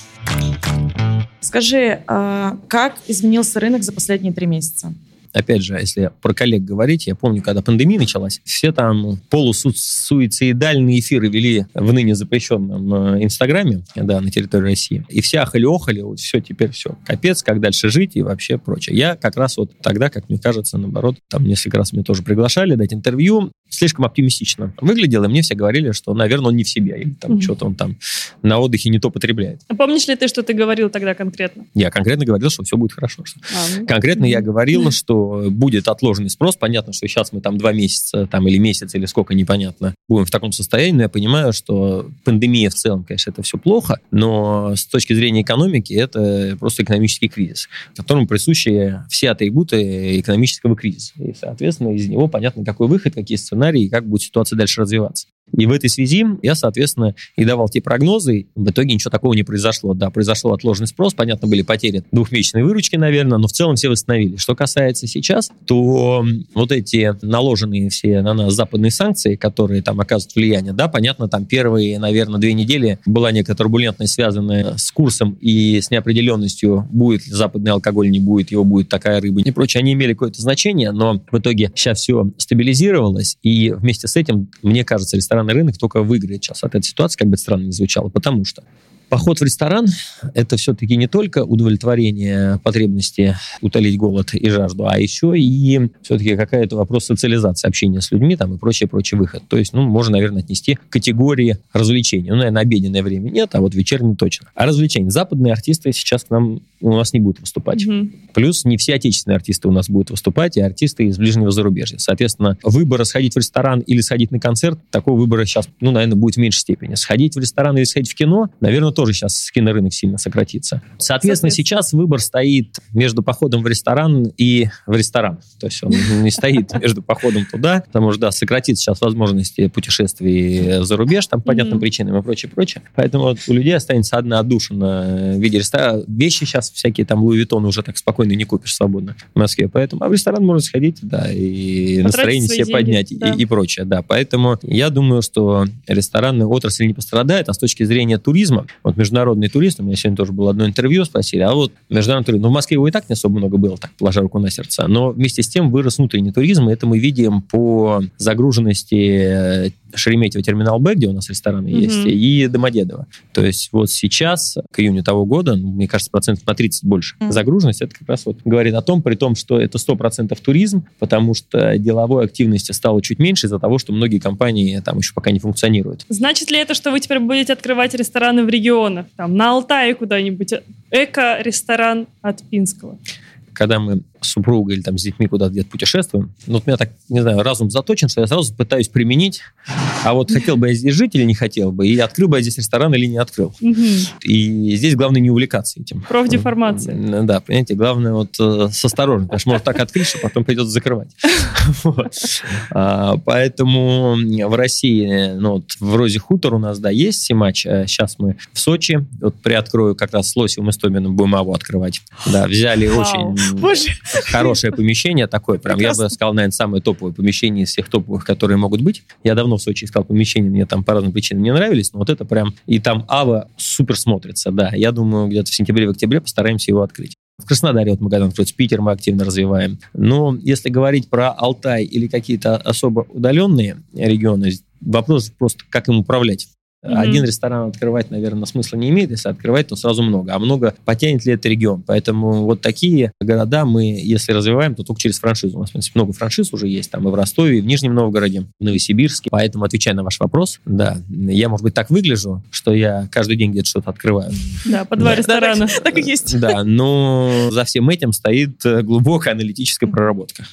Скажи, а, как изменился рынок за последние три месяца? опять же, если про коллег говорить, я помню, когда пандемия началась, все там полусуицидальные эфиры вели в ныне запрещенном э, Инстаграме, да, на территории России. И все ахали-охали, вот все, теперь все, капец, как дальше жить и вообще прочее. Я как раз вот тогда, как мне кажется, наоборот, там несколько раз меня тоже приглашали дать интервью, слишком оптимистично выглядел, и мне все говорили, что, наверное, он не в себе, или там Мгм. что-то он там на отдыхе не то потребляет. А Помнишь ли ты, что ты говорил тогда конкретно? Я конкретно говорил, что все будет хорошо. что А, ну. Конкретно я Мгм. говорил, что будет отложенный спрос. Понятно, что сейчас мы там два месяца там, или месяц, или сколько, непонятно, будем в таком состоянии. Но я понимаю, что пандемия в целом, конечно, это все плохо, но с точки зрения экономики это просто экономический кризис, которому присущи все атрибуты экономического кризиса. И, соответственно, из него понятно, какой выход, какие сценарии, и как будет ситуация дальше развиваться. И в этой связи я, соответственно, и давал те прогнозы. В итоге ничего такого не произошло. Да, произошел отложенный спрос, понятно, были потери двухмесячной выручки, наверное, но в целом все восстановили. Что касается сейчас, то вот эти наложенные все на нас западные санкции, которые там оказывают влияние, да, понятно, там первые, наверное, две недели была некая турбулентность, связанная с курсом и с неопределенностью, будет ли западный алкоголь, не будет, его будет такая рыба и прочее. Они имели какое-то значение, но в итоге сейчас все стабилизировалось, и вместе с этим, мне кажется, ресторанный рынок только выиграет сейчас. От этой ситуации, как бы это странно ни звучало, потому что Поход в ресторан – это все-таки не только удовлетворение потребности утолить голод и жажду, а еще и все-таки какая-то вопрос социализации, общения с людьми там и прочее-прочее выход. То есть, ну, можно, наверное, отнести к категории развлечений. Ну, наверное, обеденное время нет, а вот вечернее точно. А развлечения. Западные артисты сейчас к нам у нас не будут выступать. Мгм. Плюс не все отечественные артисты у нас будут выступать, и артисты из ближнего зарубежья. Соответственно, выбора сходить в ресторан или сходить на концерт, такого выбора сейчас, ну, наверное, будет в меньшей степени. Сходить в ресторан или сходить в кино, наверное, тоже сейчас кинорынок сильно сократится. Соответственно, Соответственно. сейчас выбор стоит между походом в ресторан и в ресторан. То есть он не стоит между походом туда, потому что, да, сократится сейчас возможности путешествий за рубеж, там, по понятным причинам и прочее, прочее. Поэтому вот у людей останется одна отдушина в виде ресторана. Вещи сейчас всякие, там, Louis Vuitton уже так спокойно не купишь свободно в Москве. Поэтому, а в ресторан можно сходить, да, и Потратить настроение себе деньги, поднять, и- да. и, прочее, да. Поэтому я думаю, что ресторанная отрасль не пострадает, а с точки зрения туризма, вот международный турист, у меня сегодня тоже было одно интервью, спросили, а вот международный туризм, ну, в Москве его и так не особо много было, так, положа руку на сердце, но вместе с тем вырос внутренний туризм, и это мы видим по загруженности э, Шереметьево терминал Б, где у нас рестораны Мгм. есть, и Домодедово. То есть вот сейчас, к июню того года, ну, мне кажется, процентов на 30 больше Мгм. загруженность, это как раз вот говорит о том, при том, что это 100% туризм, потому что деловой активности стало чуть меньше из-за того, что многие компании там еще пока не функционируют. Значит ли это, что вы теперь будете открывать рестораны в регионах? Там, на Алтае куда-нибудь. Эко-ресторан от Пинского. когда мы с супругой или там с детьми куда-то где-то путешествуем, ну, вот у меня так, не знаю, разум заточен, что я сразу пытаюсь применить, а вот хотел бы я здесь жить или не хотел бы, и открыл бы я здесь ресторан или не открыл. Мгм. И здесь главное не увлекаться этим. Профдеформация. Да, понимаете, главное вот э, с осторожностью, потому что может так открыть, что потом придется закрывать. А, Поэтому в России, ну, вот в Розе Хутор у нас, да, есть Симач. Сейчас мы в Сочи, вот приоткрою как раз с Лосевым и Стоминым будем его открывать. Да, взяли очень Боже. Хорошее помещение такое, прям, я бы сказал, наверное, самое топовое помещение из всех топовых, которые могут быть. Я давно в Сочи искал помещение, мне там по разным причинам не нравились, но вот это прям, и там Ава супер смотрится, да. Я думаю, где-то в сентябре, в октябре постараемся его открыть. В Краснодаре вот Магадан откроется, Питер мы активно развиваем. Но если говорить про Алтай или какие-то особо удаленные регионы, вопрос просто, как им управлять. Mm-hmm. Один ресторан открывать, наверное, смысла не имеет. Если открывать, то сразу много. А много потянет ли это регион? Поэтому вот такие города мы, если развиваем, то только через франшизу. У нас, в принципе, много франшиз уже есть. Там и в Ростове, и в Нижнем Новгороде, в Новосибирске. Поэтому, отвечая на ваш вопрос, да, я, может быть, так выгляжу, что я каждый день где-то что-то открываю. Да, по два да. ресторана. Да, так, так и есть. Да, но за всем этим стоит глубокая аналитическая проработка.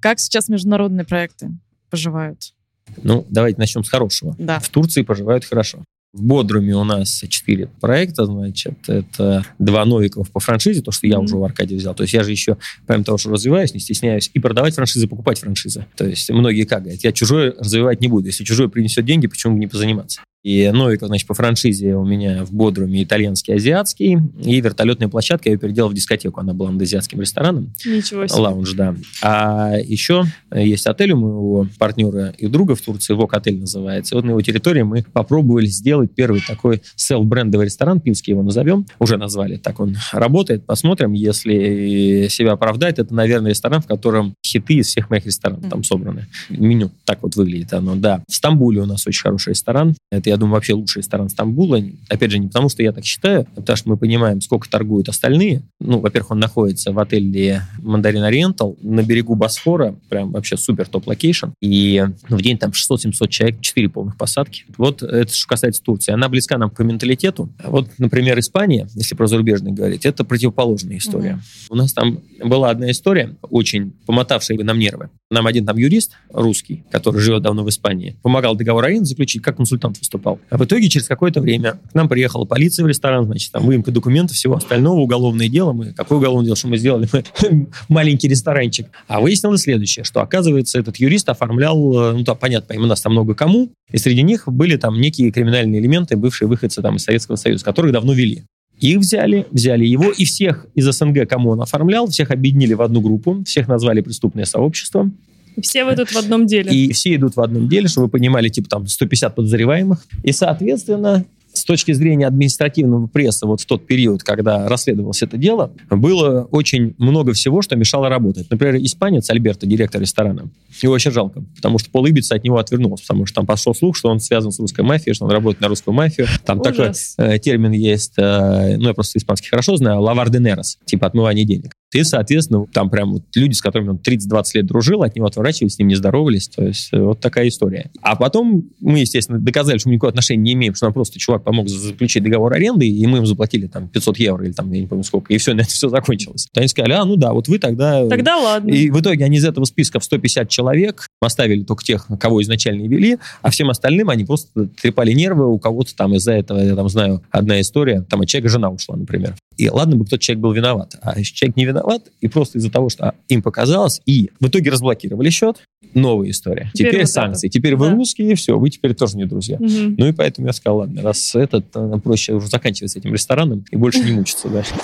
Как сейчас международные проекты поживают? Ну, давайте начнем с хорошего. Да. В Турции поживают хорошо. В Бодруме у нас четыре проекта, значит, это два новиков по франшизе, то, что я mm-hmm. уже в Аркадии взял. То есть я же еще, помимо того, что развиваюсь, не стесняюсь и продавать франшизы, и покупать франшизы. То есть многие как говорят, я чужое развивать не буду. Если чужое принесет деньги, почему бы не позаниматься? И Новиков, значит, по франшизе у меня в Бодруме итальянский, азиатский. И вертолетная площадка я ее переделал в дискотеку. Она была над азиатским рестораном. Ничего себе. Лаунж, да. А еще есть отель у моего партнера и друга в Турции, Vogue отель называется. И вот на его территории мы попробовали сделать первый такой self-брендовый ресторан, пинский его назовем. Уже назвали. Так он работает. Посмотрим. Если себя оправдать, это, наверное, ресторан, в котором хиты из всех моих ресторанов там собраны. Меню так вот выглядит оно, да. В Стамбуле у нас очень хороший ресторан. Это, я думаю, вообще лучший ресторан Стамбула. Опять же, не потому, что я так считаю, а потому что мы понимаем, сколько торгуют остальные. Ну, во-первых, он находится в отеле Mandarin Oriental на берегу Босфора. Прям вообще супер топ-location. И ну, в день там 600-700 человек, 4 полных посадки. Вот это что касается Турции. Она близка нам по менталитету. Вот, например, Испания, если про зарубежных говорить, это противоположная история. Угу. У нас там была одна история, очень помотавшая нам нервы. Нам один там юрист русский, который живет давно в Испании, помогал договор аренды заключить, как консультант выступал. А в итоге через какое-то время к нам приехала полиция в ресторан, значит, там выемка документов, всего остального, уголовное дело. Мы, какое уголовное дело, что мы сделали? Мы маленький ресторанчик. А выяснилось следующее, что, оказывается, этот юрист оформлял, э, ну, да, понятно, у нас там много кому, и среди них были там некие криминальные элементы, бывшие выходцы там из Советского Союза, которых давно вели. Их взяли, взяли его, и всех из СНГ, кому он оформлял, всех объединили в одну группу, всех назвали преступное сообщество. И все вы тут в одном деле. И все идут в одном деле, чтобы вы понимали, типа там 150 подозреваемых. И, соответственно, с точки зрения административного пресса вот в тот период, когда расследовалось это дело, было очень много всего, что мешало работать. Например, испанец Альберто, директор ресторана, его очень жалко, потому что Пол Ибица от него отвернулся, потому что там пошел слух, что он связан с русской мафией, что он работает на русскую мафию. Там Ужас. такой э, термин есть, э, ну, я просто испанский хорошо знаю, лавар де нерос, типа отмывание денег. И, соответственно, там прям вот люди, с которыми он 30-20 лет дружил, от него отворачивались, с ним не здоровались. То есть э, вот такая история. А потом мы, естественно, доказали, что мы никакого отношения не имеем, что нам просто чувак помог заключить договор аренды, и мы им заплатили там 500 евро или там, я не помню сколько, и все, на это все закончилось. То они сказали, а, ну да, вот вы тогда... Тогда ладно. И в итоге они из этого списка в 150 человек оставили только тех, кого изначально и вели, а всем остальным они просто трепали нервы, у кого-то там из-за этого, я там знаю, одна история, там от человека жена ушла, например. И ладно бы кто-то человек был виноват, а если человек не виноват, и просто из-за того, что им показалось, и в итоге разблокировали счет, новая история. Теперь, теперь вот санкции. Это. Теперь да. вы русские, и все, вы теперь тоже не друзья. Угу. Ну и поэтому я сказал, ладно, раз этот, проще уже заканчивать с этим рестораном и больше не мучиться дальше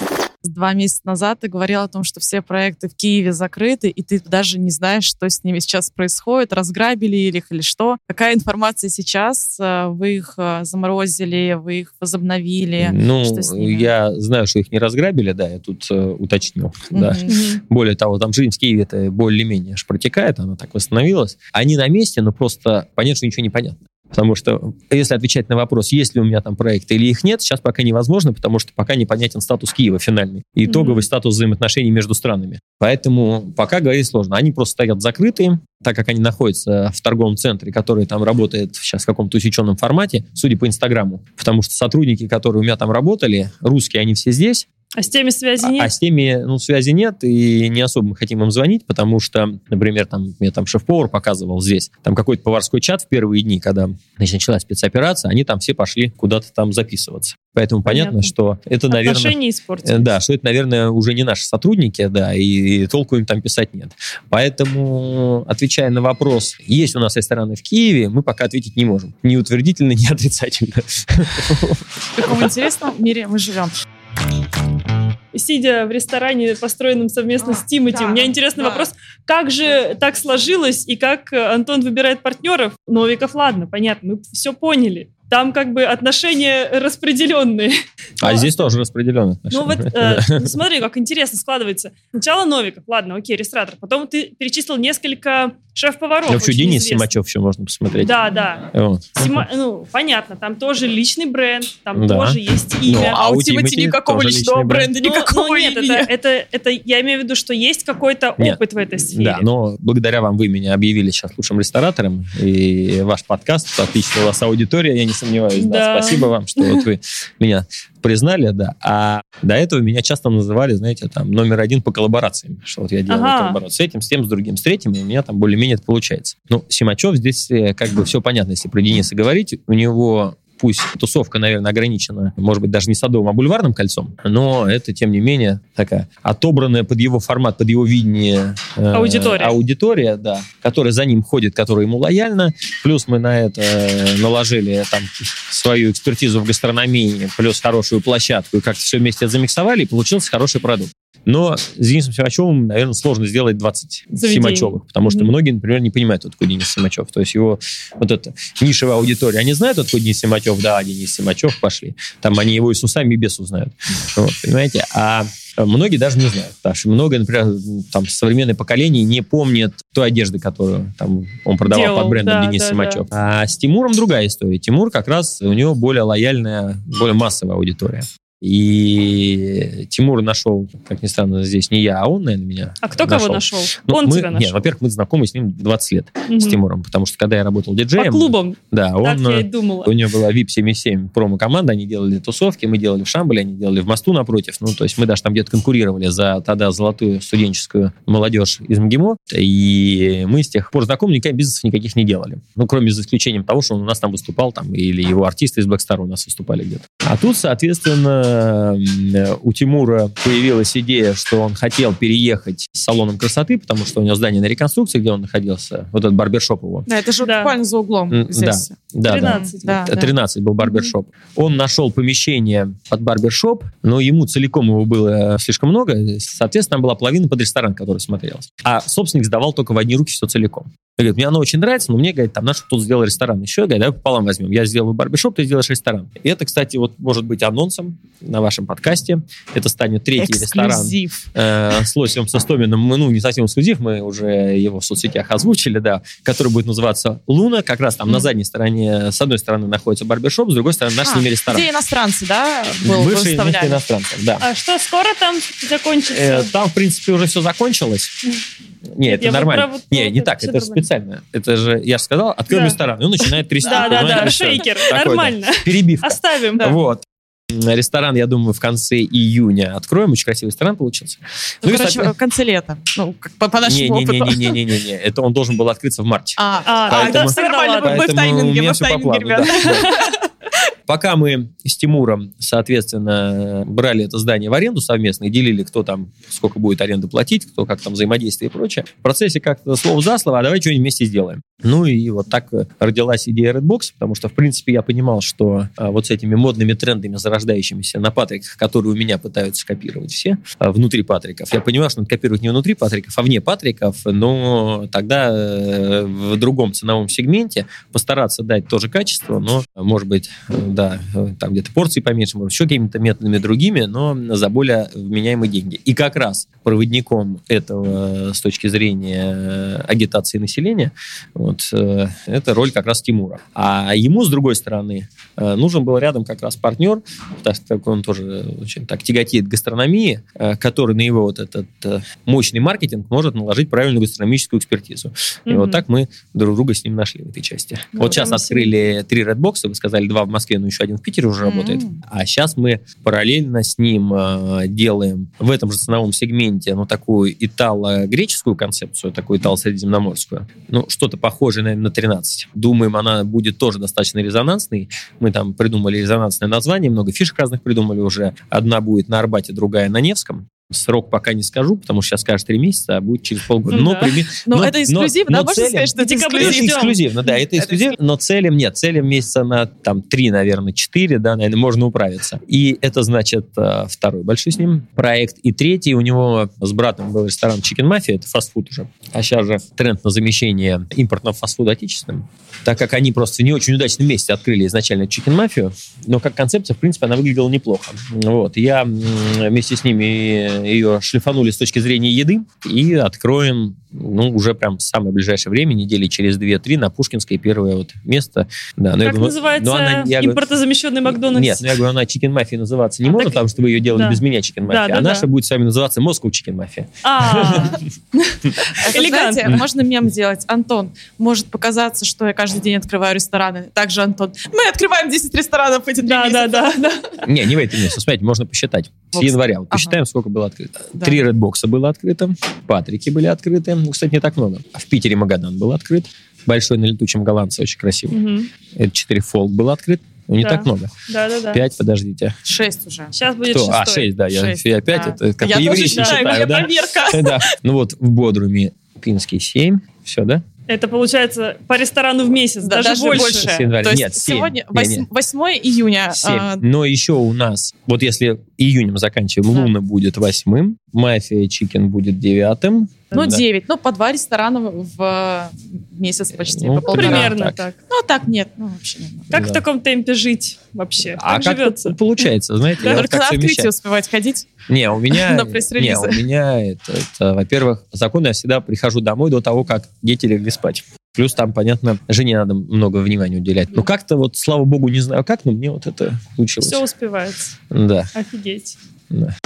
два месяца назад ты говорил о том, что все проекты в Киеве закрыты, и ты даже не знаешь, что с ними сейчас происходит, разграбили их или что. Какая информация сейчас? Э, вы их э, заморозили, вы их возобновили? Ну, я знаю, что их не разграбили, да, я тут э, уточнил. Mm-hmm. Да. Более того, там жизнь в Киеве это более-менее протекает, она так восстановилась. Они на месте, но просто понятно, что ничего не понятно. Потому что если отвечать на вопрос, есть ли у меня там проекты или их нет, сейчас пока невозможно, потому что пока непонятен статус Киева финальный и итоговый mm-hmm. статус взаимоотношений между странами. Поэтому пока говорить сложно. Они просто стоят закрытые, так как они находятся в торговом центре, который там работает сейчас в каком-то усеченном формате, судя по Инстаграму. Потому что сотрудники, которые у меня там работали, русские, они все здесь, а с теми связи нет? А, а с теми, ну, связи нет, и не особо мы хотим им звонить, потому что, например, там, мне там шеф-повар показывал здесь, там какой-то поварской чат в первые дни, когда значит, началась спецоперация, они там все пошли куда-то там записываться. Поэтому понятно, понятно что это, наверное... Отношения испортились. Да, что это, наверное, уже не наши сотрудники, да, и, и толку им там писать нет. Поэтому, отвечая на вопрос, есть у нас рестораны в Киеве, мы пока ответить не можем. Ни утвердительно, ни отрицательно. В каком интересном мире мы живем сидя в ресторане, построенном совместно а, с Тимати, да, у меня интересный да. вопрос, как же так сложилось и как Антон выбирает партнеров? Новиков, ладно, понятно, мы все поняли. Там как бы отношения распределенные. А Ну, здесь тоже распределенно. Ну вот, э, ну, смотри, как интересно складывается. Сначала Новиков, ладно, окей, ресторатор. Потом ты перечислил несколько шеф-поваров. Ну, вообще Денис известных. Симачев еще можно посмотреть. Да, да. Вот. Сима- ну, понятно, там тоже личный бренд, там Да. тоже есть Ну, имя. А, А у Тимати никакого личного бренд. бренда, Ну, никакого ну, нет, имени. это, это, это я имею в виду, что есть какой-то Нет. опыт в этой сфере. Да, но благодаря вам вы меня объявили сейчас лучшим ресторатором, и ваш подкаст, отличная у вас аудитория, я не сомневаюсь. Да. Да. Спасибо вам, что вот вы меня признали, да. А до этого меня часто называли, знаете, там, номер один по коллаборациям, что вот я делаю Ага. коллаборацию с этим, с тем, с другим, с третьим, и у меня там более-менее это получается. Ну, Симачев здесь э, как бы все понятно, если про Дениса говорить, у него пусть тусовка, наверное, ограничена, может быть, даже не садовым, а бульварным кольцом, но это, тем не менее, такая отобранная под его формат, под его видение э, Аудитория. аудитория, да, которая за ним ходит, которая ему лояльна. Плюс мы на это э, наложили там свою экспертизу в гастрономии, плюс хорошую площадку, и как-то все вместе замиксовали, и получился хороший продукт. Но с Денисом Симачевым, наверное, сложно сделать 20 Заведений. Симачевых, потому что Мгм. многие, например, не понимают, кто такой Денис Симачев. То есть его вот эта нишевая аудитория, они знают, кто такой Денис Симачев? Да, Денис Симачев, пошли. Там они его и с усами, и без ус знают. Вот, понимаете? А многие даже не знают. Потому что много, например, там современное поколение не помнит той одежды, которую там он продавал Делал, под брендом да, Денис да, Симачев. А с Тимуром другая история. Тимур как раз, у него более лояльная, более массовая аудитория. И Тимур нашел, как ни странно, здесь не я, а он, наверное, меня А кто кого нашел? Ну, Он мы- тебя Нет, нашел. во-первых, мы знакомы с ним 20 лет, Мгм. с Тимуром, потому что когда я работал диджеем... По клубам, Да, так он... я и думала. У него была VIP-77 промо-команда, они делали тусовки, мы делали в Шамбале, они делали в Мосту напротив. Ну, то есть мы даже там где-то конкурировали за тогда золотую студенческую молодежь из МГИМО. И мы с тех пор знакомы, никаких бизнесов никаких не делали. Ну, кроме за исключением того, что он у нас там выступал, там, или его артисты из Black Star у нас выступали где-то. А тут, соответственно, у Тимура появилась идея, что он хотел переехать с салоном красоты, потому что у него здание на реконструкции, где он находился, вот этот барбершоп его. Да, это же Да. буквально за углом здесь. Да, да. 13. Да, да. 13 был барбершоп. Он нашел помещение под барбершоп, но ему целиком его было слишком много, соответственно, там была половина под ресторан, который смотрелся. А собственник сдавал только в одни руки все целиком. Он говорит, мне оно очень нравится, но мне, говорит, там наш тут сделал ресторан. Еще, говорит, давай пополам возьмем. Я сделаю барбершоп, ты сделаешь ресторан. И это, кстати, вот может быть анонсом на вашем подкасте. Это станет третий ресторан Эксклюзив. э, с Лосем Состоминым, мы, ну, не совсем эксклюзив, мы уже его в соцсетях озвучили, да, который будет называться «Луна», как раз там на Мгм. задней стороне, с одной стороны находится барбершоп, с другой стороны наш с А, ними ресторан. Где иностранцы, да, был, Бывшие выставляли? иностранцев, да. А что, скоро там закончится? Э, там, в принципе, уже все закончилось. Не, Нет, это я нормально. вот- не, не это так, это нормально. специально. Это же, я же сказал, открыл Да. ресторан, и он начинает трясти. Да, да, да, шейкер, нормально. Перебивка. Оставим. Вот. Ресторан, я думаю, в конце июня откроем. Очень красивый ресторан получился. Ну, и, короче, в конце лета. Ну, как по, по нашему опыту. Не-не-не-не-не-не. Это он должен был открыться в марте. А, А, а, Поэтому- да, все нормально, мы- мы в тайминге, мы в тайминге, ребята. да, да. Пока мы с Тимуром, соответственно, брали это здание в аренду совместно и делили, кто там сколько будет аренду платить, кто как там взаимодействие и прочее, в процессе как-то слово за слово, а давай что-нибудь вместе сделаем. Ну и вот так э, родилась идея Redbox, потому что, в принципе, я понимал, что а, вот с этими модными трендами, зарождающимися на Патриках, которые у меня пытаются копировать все а, внутри Патриков, я понимал, что надо копировать не внутри Патриков, а вне Патриков, но тогда э, в другом ценовом сегменте постараться дать тоже качество, но, может быть, да, э, там где-то порции поменьше, может, еще какими-то методами другими, но за более вменяемые деньги. И как раз проводником этого э, с точки зрения э, агитации населения вот, это роль как раз Тимура. А ему, с другой стороны, нужен был рядом как раз партнер, так как он тоже очень так тяготеет гастрономии, который на его вот этот мощный маркетинг может наложить правильную гастрономическую экспертизу. И Мгм. вот так мы друг друга с ним нашли в этой части. Ну, вот сейчас открыли три редбокса, вы сказали, два в Москве, но еще один в Питере уже М. работает. А сейчас мы параллельно с ним э, делаем в этом же ценовом сегменте ну, такую итало-греческую концепцию, такую итало-средиземноморскую. Ну, что-то похожее, наверное, на 13. Думаем, она будет тоже достаточно резонансной. Мы там придумали резонансное название, много фишек разных придумали уже. Одна будет на Арбате, другая на Невском. Срок пока не скажу, потому что сейчас скажешь три месяца, а будет через полгода. Ну но, да. прими- Но, это эксклюзив, но да? Можно целям- сказать, что это Это эксклюзив? эксклюзивно, да, это Это эксклюзив, но целям нет. Целям месяца на там три, наверное, четыре, да, наверное, можно управиться. И это значит э, второй большой с ним проект. И третий у него с братом был ресторан Chicken Mafia, это фастфуд уже. А сейчас же тренд на замещение импортного фастфуда отечественным. Так как они просто в не очень удачном месте открыли изначально Chicken Mafia, но как концепция, в принципе, она выглядела неплохо. Вот. Я вместе с ними ее шлифанули с точки зрения еды и откроем ну, уже прям в самое ближайшее время, недели через 2-3 на Пушкинской первое вот место. Да, но я Как говорю, называется ну, она- я говорю, импортозамещенный Макдональдс? нет, ну я говорю, она Chicken Mafia называться не А, может, так- потому что вы ее делали да. без меня Chicken Mafia. Да, да, а наша да. будет с вами называться Moscow Chicken Mafia. А, Это, Элегантно. можно мем сделать. Антон, может показаться, что я каждый день открываю рестораны. Также, Антон, мы открываем 10 ресторанов эти да, да, месяца. да, да. Не, не в этом месяце. Смотрите, можно посчитать. С января. Вот посчитаем, сколько было открыто. Да. Три редбокса было открыто. Патрики были открыты. Ну, кстати, не так много. А В Питере Магадан был открыт. Большой на летучем голландце, очень красивый. Это 4 фолк был открыт. Ну, не Да. так много. Да, да, да. Пять, подождите. Шесть уже. Сейчас будет Кто? А, шестой. 6, да. Я, Шесть, я опять, да. это как я тоже по-еврейски считаю, я да? проверка. Да. Ну вот в Бодруме Пинский 7. Все, да? Это получается по ресторану в месяц, Да, даже, даже больше. больше. С января. То есть Нет, семь. сегодня Не, не. 8, июня. 7. а, Но еще у нас, вот если июнем заканчиваем, Да. Луна будет восьмым, Мафия Чикен будет девятым. Ну, Да. 9. Ну, по два ресторана в месяц почти. Ну, по полтора. Примерно так. так. Ну, так нет. Ну, вообще нет. Как Да. в таком темпе жить вообще? А как как живется? получается, знаете, Да, я только как на открытие успевать ходить. Не, у меня, на не, у меня это, это, во-первых, закон, я всегда прихожу домой до того, как дети легли спать. Плюс там, понятно, жене надо много внимания уделять. Ну, как-то вот, слава богу, не знаю как, но мне вот это случилось. Все успевается. Да, Офигеть. да.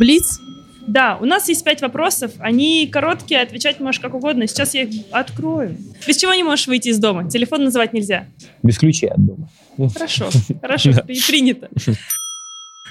Блиц. Да, у нас есть пять вопросов. Они короткие, отвечать можешь как угодно. Сейчас я их открою. Без чего не можешь выйти из дома? Телефон называть нельзя. Без ключей от дома. Хорошо, хорошо, принято.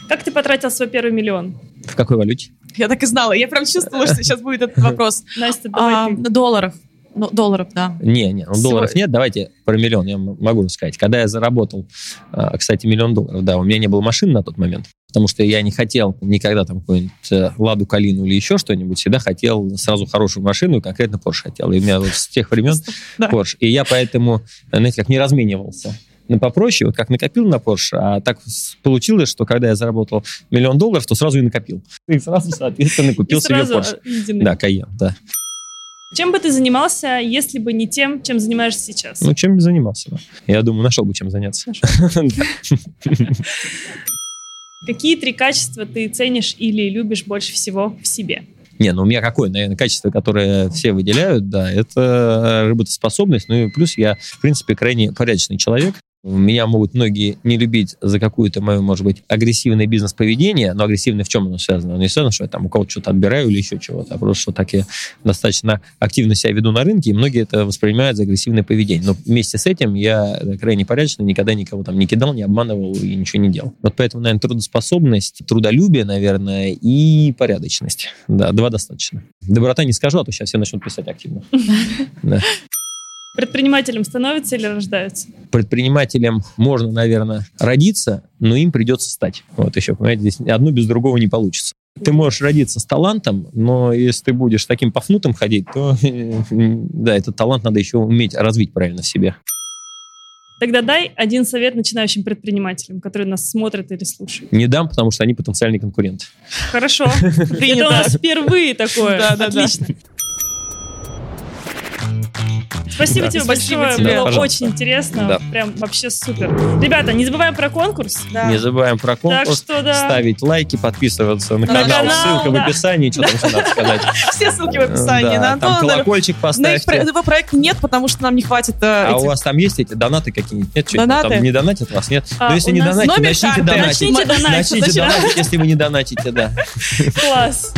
Как ты потратил свой первый миллион? В какой валюте? Я так и знала. Я прям чувствовала, что сейчас будет этот вопрос. Настя, давай ты. долларов. Ну, долларов, да. Не, не, ну, долларов нет. Давайте про миллион я могу рассказать. Когда я заработал, а, кстати, миллион долларов, да, у меня не было машины на тот момент, потому что я не хотел никогда там какую-нибудь э, Ладу Калину или еще что-нибудь, всегда хотел сразу хорошую машину, и конкретно Porsche хотел. И у меня вот с тех времен. Porsche. И я поэтому, знаете, как не разменивался. Ну, попроще, вот как накопил на Porsche, а так получилось, что когда я заработал миллион долларов, то сразу и накопил. И сразу, соответственно, купил себе Porsche. э. Да, Cayenne, да. Чем бы ты занимался, если бы не тем, чем занимаешься сейчас? Ну, чем бы занимался? Я думаю, нашел бы чем заняться. Какие три качества ты ценишь или любишь больше всего в себе? Не, ну у меня какое, наверное, качество, которое все выделяют, да, это работоспособность. Ну и плюс я, в принципе, крайне порядочный человек. Меня могут многие не любить за какую-то мою, может быть, агрессивное бизнес-поведение, но агрессивное в чем оно связано? Оно не связано, что я там у кого-то что-то отбираю или еще чего-то, а просто что так я достаточно активно себя веду на рынке, и многие это воспринимают за агрессивное поведение. Но вместе с этим я крайне порядочный, никогда никого там не кидал, не обманывал и ничего не делал. Вот поэтому, наверное, трудоспособность, трудолюбие, наверное, и порядочность. Да, два достаточно. Доброта не скажу, а то сейчас все начнут писать активно. Предпринимателем становятся или рождаются? предпринимателем можно, наверное, родиться, но им придется стать. Вот еще, понимаете, здесь одно без другого не получится. Ты можешь родиться с талантом, но если ты будешь таким пафнутым ходить, то да, этот талант надо еще уметь развить правильно в себе. Тогда дай один совет начинающим предпринимателям, которые нас смотрят или слушают. Не дам, потому что они потенциальные конкуренты. Хорошо. Это у нас впервые такое. Да, да, да. Отлично. Спасибо Да. тебе Спасибо большое, тебе. было пожалуйста. очень интересно, Да. прям вообще супер. Ребята, не забываем про конкурс. Да. Не забываем про Так конкурс, что да. ставить лайки, подписываться на На канал, канал, ссылка да. в описании, что там еще надо сказать. Все ссылки в описании. Да, На там Антона, колокольчик на их про- поставьте. этого проекта нет, потому что нам не хватит э, А у этих- вас там есть эти донаты какие-нибудь? Нет, что Донаты? там не донатят вас? Нет? А, Но если у не донатите, начните карты. донатить. Начните донатить. Начните донатить, если вы не донатите, да. Класс.